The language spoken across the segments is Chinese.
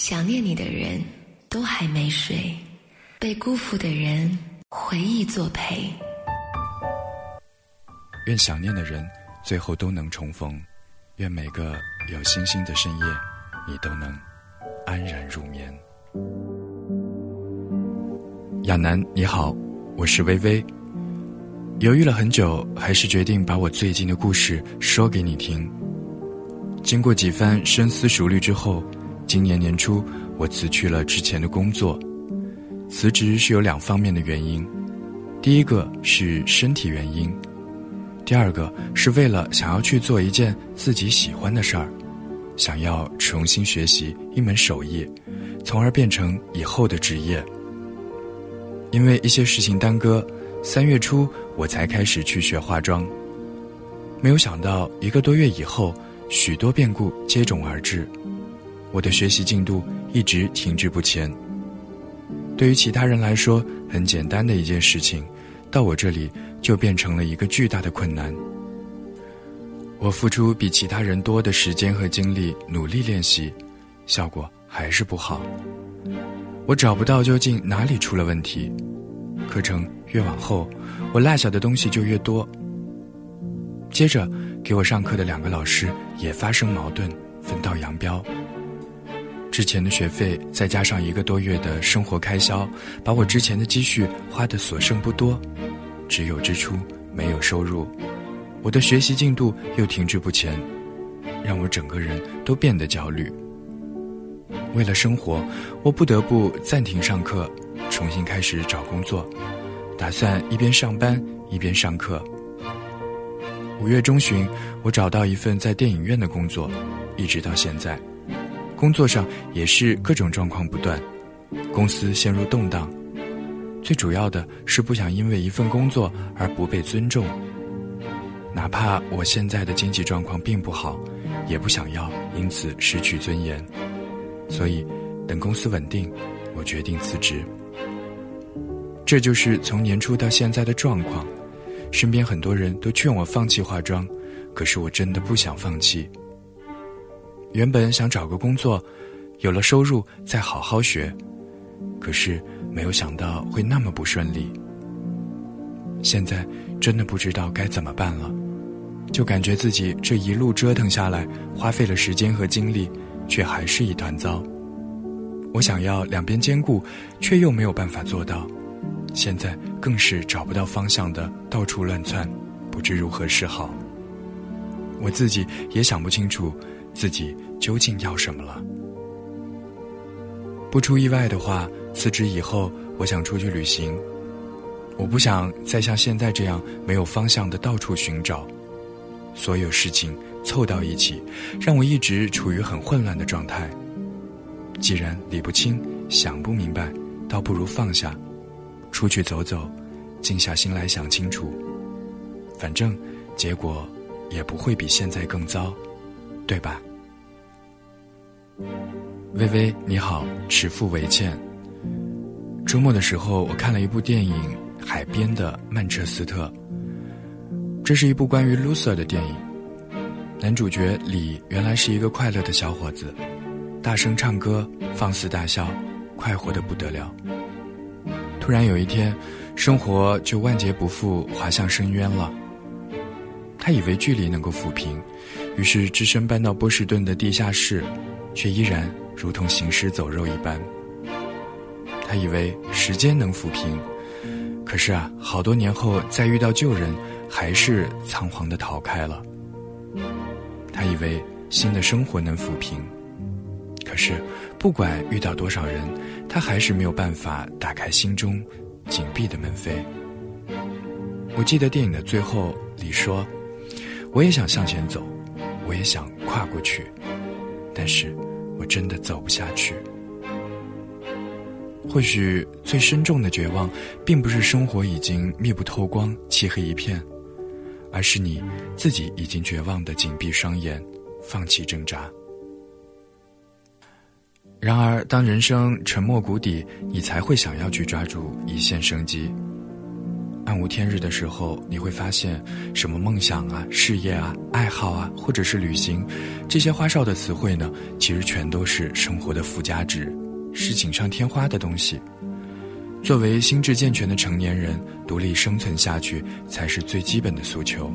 想念你的人都还没睡，被辜负的人回忆作陪。愿想念的人最后都能重逢，愿每个有星星的深夜，你都能安然入眠。亚楠，你好，我是微微。犹豫了很久，还是决定把我最近的故事说给你听。经过几番深思熟虑之后，今年年初我辞去了之前的工作。辞职是有两方面的原因，第一个是身体原因，第二个是为了想要去做一件自己喜欢的事儿，想要重新学习一门手艺，从而变成以后的职业。因为一些事情耽搁，三月初我才开始去学化妆。没有想到一个多月以后，许多变故接踵而至，我的学习进度一直停滞不前。对于其他人来说很简单的一件事情，到我这里就变成了一个巨大的困难。我付出比其他人多的时间和精力努力练习，效果还是不好。我找不到究竟哪里出了问题，课程越往后，我落下的东西就越多。接着给我上课的两个老师也发生矛盾，分道扬镳。之前的学费再加上一个多月的生活开销，把我之前的积蓄花得所剩不多，只有支出没有收入。我的学习进度又停滞不前，让我整个人都变得焦虑。为了生活，我不得不暂停上课，重新开始找工作，打算一边上班一边上课。五月中旬，我找到一份在电影院的工作，一直到现在，工作上也是各种状况不断，公司陷入动荡。最主要的是不想因为一份工作而不被尊重，哪怕我现在的经济状况并不好，也不想要因此失去尊严。所以，等公司稳定，我决定辞职。这就是从年初到现在的状况。身边很多人都劝我放弃化妆，可是我真的不想放弃。原本想找个工作，有了收入再好好学，可是没有想到会那么不顺利。现在真的不知道该怎么办了，就感觉自己这一路折腾下来，花费了时间和精力。却还是一团糟。我想要两边兼顾，却又没有办法做到。现在更是找不到方向的，到处乱窜，不知如何是好。我自己也想不清楚，自己究竟要什么了。不出意外的话，辞职以后，我想出去旅行。我不想再像现在这样没有方向的到处寻找，所有事情。凑到一起，让我一直处于很混乱的状态。既然理不清、想不明白，倒不如放下，出去走走，静下心来想清楚。反正结果也不会比现在更糟，对吧？微微你好，持负为欠。周末的时候，我看了一部电影《海边的曼彻斯特》，这是一部关于 loser 的电影。男主角李原来是一个快乐的小伙子，大声唱歌，放肆大笑，快活的不得了。突然有一天，生活就万劫不复，滑向深渊了。他以为距离能够抚平，于是只身搬到波士顿的地下室，却依然如同行尸走肉一般。他以为时间能抚平，可是啊，好多年后再遇到旧人，还是仓皇的逃开了。他以为新的生活能抚平，可是不管遇到多少人，他还是没有办法打开心中紧闭的门扉。我记得电影的最后，李说：“我也想向前走，我也想跨过去，但是我真的走不下去。”或许最深重的绝望，并不是生活已经密不透光、漆黑一片。而是你自己已经绝望的紧闭双眼，放弃挣扎。然而，当人生沉没谷底，你才会想要去抓住一线生机。暗无天日的时候，你会发现，什么梦想啊、事业啊、爱好啊，或者是旅行，这些花哨的词汇呢，其实全都是生活的附加值，是锦上添花的东西。作为心智健全的成年人，独立生存下去才是最基本的诉求。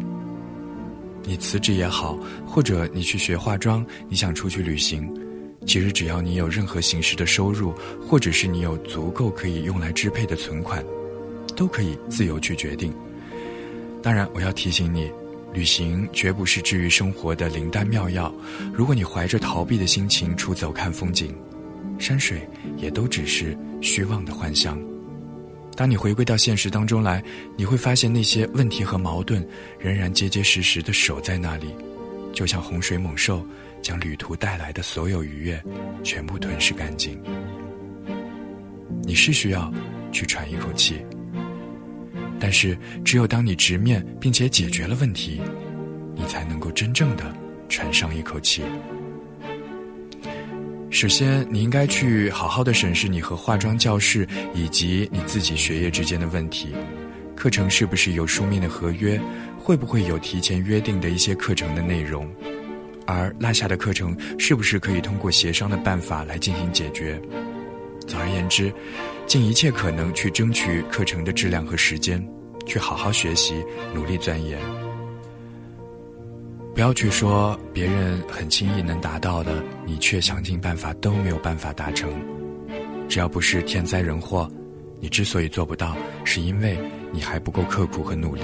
你辞职也好，或者你去学化妆，你想出去旅行，其实只要你有任何形式的收入，或者是你有足够可以用来支配的存款。都可以自由去决定。当然，我要提醒你，旅行绝不是治愈生活的灵丹妙药。如果你怀着逃避的心情出走看风景，山水也都只是虚妄的幻想。当你回归到现实当中来，你会发现那些问题和矛盾仍然结结实实的守在那里，就像洪水猛兽将旅途带来的所有愉悦全部吞噬干净。你是需要去喘一口气。但是，只有当你直面并且解决了问题，你才能够真正的喘上一口气。首先，你应该去好好的审视你和化妆教室以及你自己学业之间的问题，课程是不是有书面的合约，会不会有提前约定的一些课程的内容，而落下的课程是不是可以通过协商的办法来进行解决。总而言之。尽一切可能去争取课程的质量和时间，去好好学习，努力钻研。不要去说别人很轻易能达到的，你却想尽办法都没有办法达成。只要不是天灾人祸，你之所以做不到，是因为你还不够刻苦和努力。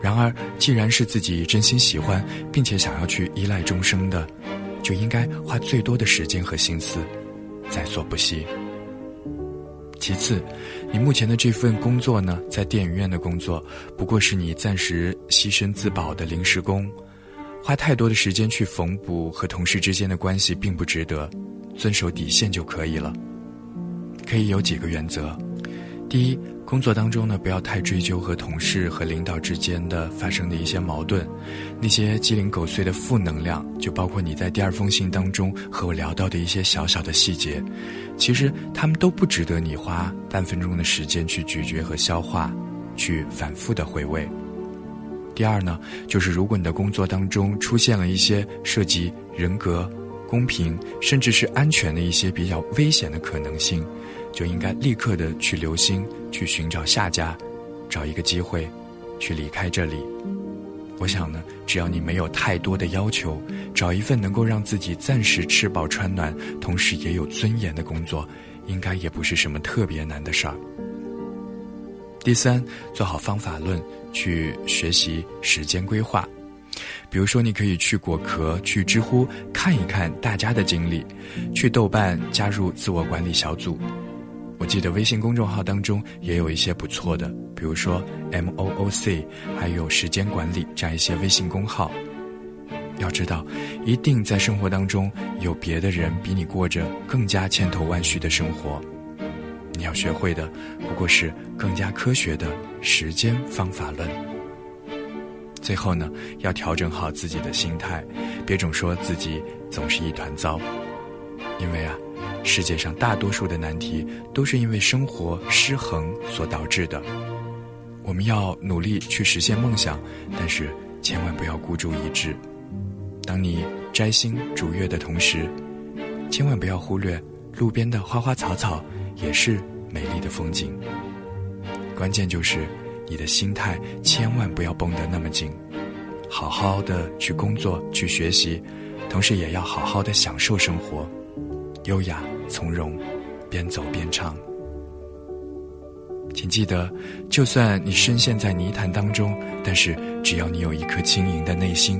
然而，既然是自己真心喜欢，并且想要去依赖终生的，就应该花最多的时间和心思，在所不惜。其次，你目前的这份工作呢，在电影院的工作，不过是你暂时牺牲自保的临时工，花太多的时间去缝补和同事之间的关系并不值得，遵守底线就可以了。可以有几个原则。第一，工作当中呢，不要太追究和同事和领导之间的发生的一些矛盾，那些鸡零狗碎的负能量，就包括你在第二封信当中和我聊到的一些小小的细节，其实他们都不值得你花半分钟的时间去咀嚼和消化，去反复的回味。第二呢，就是如果你的工作当中出现了一些涉及人格、公平，甚至是安全的一些比较危险的可能性。就应该立刻的去留心，去寻找下家，找一个机会，去离开这里。我想呢，只要你没有太多的要求，找一份能够让自己暂时吃饱穿暖，同时也有尊严的工作，应该也不是什么特别难的事儿。第三，做好方法论，去学习时间规划。比如说，你可以去果壳、去知乎看一看大家的经历，去豆瓣加入自我管理小组。我记得微信公众号当中也有一些不错的，比如说 M O O C，还有时间管理这样一些微信公号。要知道，一定在生活当中有别的人比你过着更加千头万绪的生活。你要学会的不过是更加科学的时间方法论。最后呢，要调整好自己的心态，别总说自己总是一团糟，因为啊。世界上大多数的难题都是因为生活失衡所导致的。我们要努力去实现梦想，但是千万不要孤注一掷。当你摘星逐月的同时，千万不要忽略路边的花花草草也是美丽的风景。关键就是你的心态千万不要绷得那么紧，好好的去工作去学习，同时也要好好的享受生活，优雅。从容，边走边唱。请记得，就算你深陷在泥潭当中，但是只要你有一颗轻盈的内心，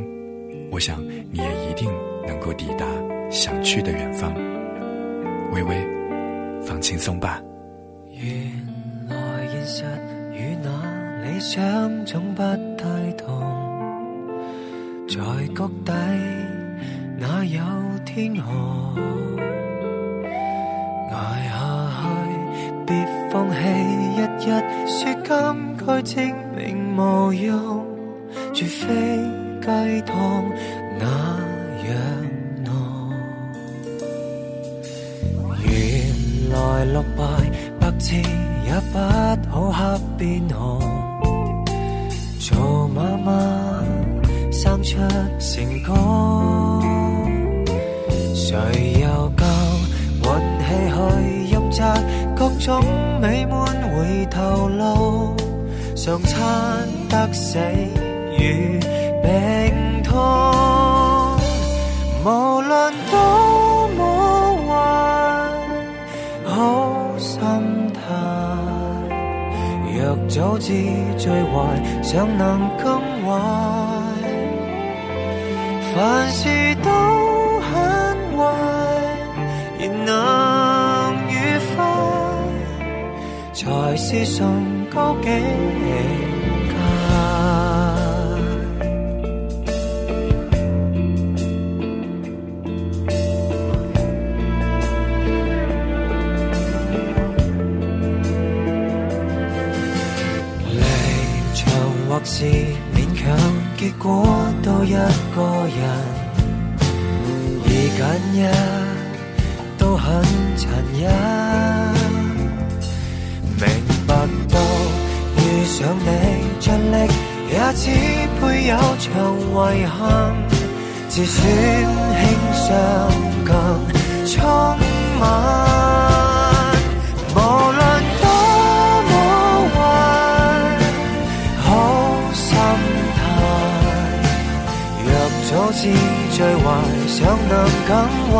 我想你也一定能够抵达想去的远方。微微，放轻松吧。原来现实与那理想总不太同，在谷底哪有天河？捱下去，别放弃，日日说金句证明无用，绝非鸡汤那样浓。原来落败，白字也不好黑变红。做妈妈生出成歌，谁又够运气去任摘各种美满回头路？常餐得死与病痛，给他。离场或是勉强，结果都一个人，而今日都很残忍。想你盡力，也只配有場遺憾。自尊輕傷更充滿，無論多麼壞。好心態，若早知最壞，尚能更壞。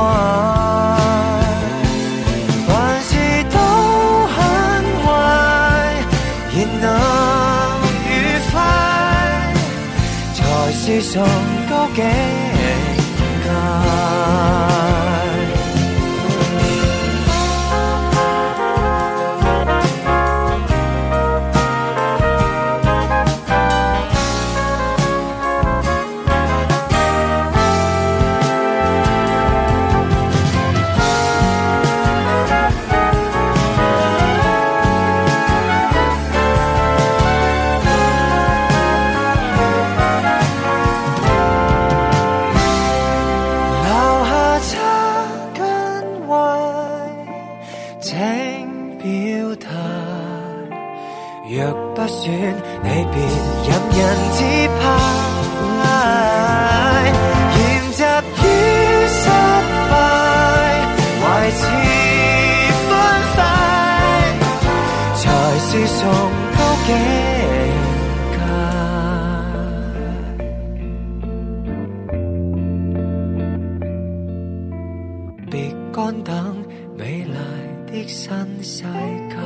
是崇高境不算，你别任人自派。研習於失敗，懷持歡快，才是崇高境界。別乾等美麗的新世界。